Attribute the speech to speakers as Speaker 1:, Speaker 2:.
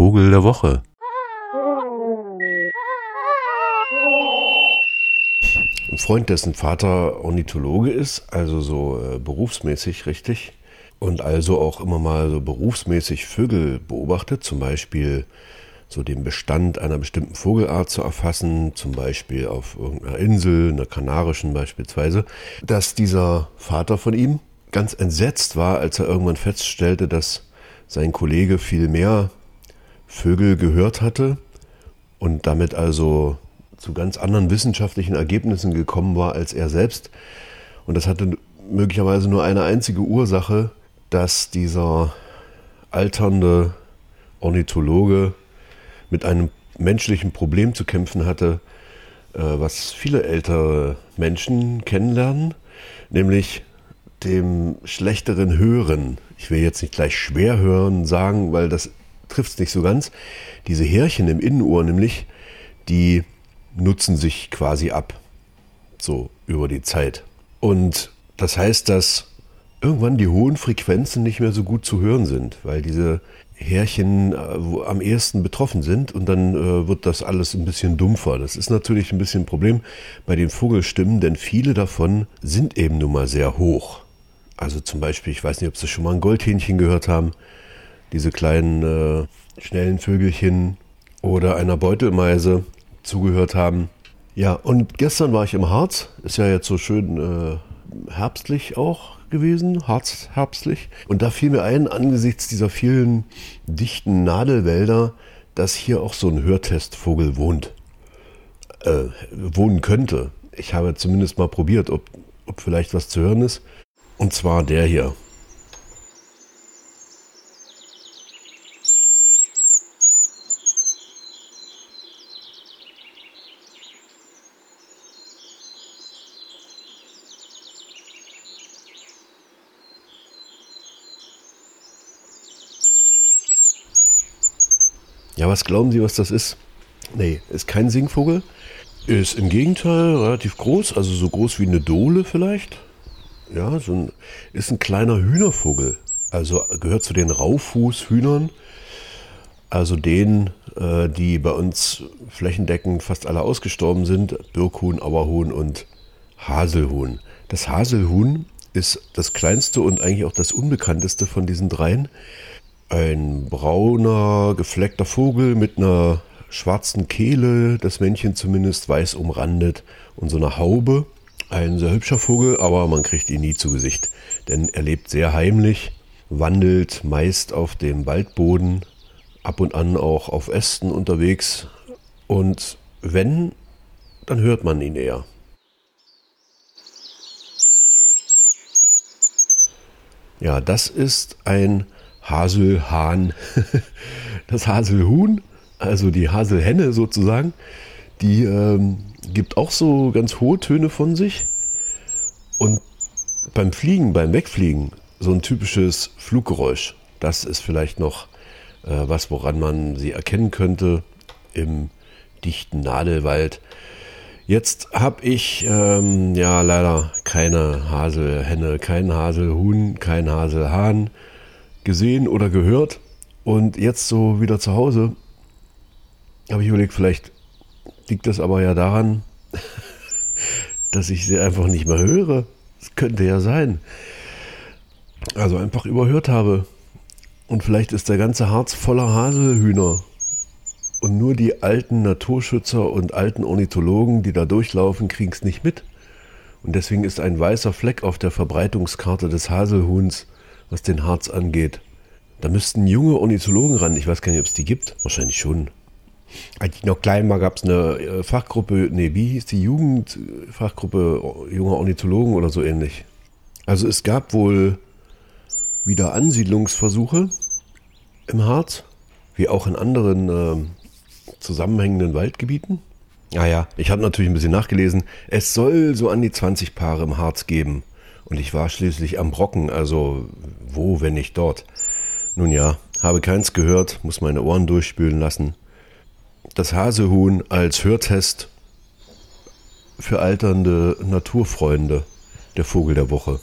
Speaker 1: Vogel der Woche.
Speaker 2: Ein Freund, dessen Vater Ornithologe ist, also so äh, berufsmäßig richtig, und also auch immer mal so berufsmäßig Vögel beobachtet, zum Beispiel so den Bestand einer bestimmten Vogelart zu erfassen, zum Beispiel auf irgendeiner Insel, einer kanarischen beispielsweise, dass dieser Vater von ihm ganz entsetzt war, als er irgendwann feststellte, dass sein Kollege viel mehr Vögel gehört hatte und damit also zu ganz anderen wissenschaftlichen Ergebnissen gekommen war als er selbst. Und das hatte möglicherweise nur eine einzige Ursache, dass dieser alternde Ornithologe mit einem menschlichen Problem zu kämpfen hatte, äh, was viele ältere Menschen kennenlernen, nämlich dem schlechteren Hören. Ich will jetzt nicht gleich schwer hören sagen, weil das trifft es nicht so ganz. Diese Härchen im Innenohr nämlich, die nutzen sich quasi ab. So über die Zeit. Und das heißt, dass irgendwann die hohen Frequenzen nicht mehr so gut zu hören sind, weil diese Härchen äh, am ehesten betroffen sind und dann äh, wird das alles ein bisschen dumpfer. Das ist natürlich ein bisschen ein Problem bei den Vogelstimmen, denn viele davon sind eben nun mal sehr hoch. Also zum Beispiel, ich weiß nicht, ob Sie schon mal ein Goldhähnchen gehört haben, diese kleinen äh, schnellen Vögelchen oder einer Beutelmeise zugehört haben. Ja, und gestern war ich im Harz, ist ja jetzt so schön äh, herbstlich auch gewesen, harzherbstlich. Und da fiel mir ein, angesichts dieser vielen dichten Nadelwälder, dass hier auch so ein Hörtestvogel wohnt. Äh, wohnen könnte. Ich habe zumindest mal probiert, ob, ob vielleicht was zu hören ist. Und zwar der hier. Ja, was glauben Sie, was das ist? Nee, ist kein Singvogel. Ist im Gegenteil relativ groß, also so groß wie eine Dole vielleicht. Ja, so ein, ist ein kleiner Hühnervogel. Also gehört zu den Raufußhühnern. Also denen, äh, die bei uns flächendeckend fast alle ausgestorben sind. Birkhuhn, Auerhuhn und Haselhuhn. Das Haselhuhn ist das kleinste und eigentlich auch das unbekannteste von diesen dreien. Ein brauner, gefleckter Vogel mit einer schwarzen Kehle, das Männchen zumindest weiß umrandet und so eine Haube. Ein sehr hübscher Vogel, aber man kriegt ihn nie zu Gesicht, denn er lebt sehr heimlich, wandelt meist auf dem Waldboden, ab und an auch auf Ästen unterwegs und wenn, dann hört man ihn eher. Ja, das ist ein Haselhahn, das Haselhuhn, also die Haselhenne sozusagen, die ähm, gibt auch so ganz hohe Töne von sich. Und beim Fliegen, beim Wegfliegen, so ein typisches Fluggeräusch. Das ist vielleicht noch äh, was, woran man sie erkennen könnte im dichten Nadelwald. Jetzt habe ich ähm, ja leider keine Haselhenne, kein Haselhuhn, kein Haselhahn gesehen oder gehört. Und jetzt so wieder zu Hause habe ich überlegt, vielleicht liegt das aber ja daran, dass ich sie einfach nicht mehr höre. Das könnte ja sein. Also einfach überhört habe. Und vielleicht ist der ganze Harz voller Haselhühner. Und nur die alten Naturschützer und alten Ornithologen, die da durchlaufen, kriegen es nicht mit. Und deswegen ist ein weißer Fleck auf der Verbreitungskarte des Haselhuhns was den Harz angeht. Da müssten junge Ornithologen ran. Ich weiß gar nicht, ob es die gibt. Wahrscheinlich schon. Als ich noch klein war, gab es eine äh, Fachgruppe, nee, wie hieß die Jugendfachgruppe junger Ornithologen oder so ähnlich. Also es gab wohl wieder Ansiedlungsversuche im Harz, wie auch in anderen äh, zusammenhängenden Waldgebieten. Ah ja, ich habe natürlich ein bisschen nachgelesen. Es soll so an die 20 Paare im Harz geben. Und ich war schließlich am Brocken, also wo, wenn nicht dort. Nun ja, habe keins gehört, muss meine Ohren durchspülen lassen. Das Hasehuhn als Hörtest für alternde Naturfreunde, der Vogel der Woche.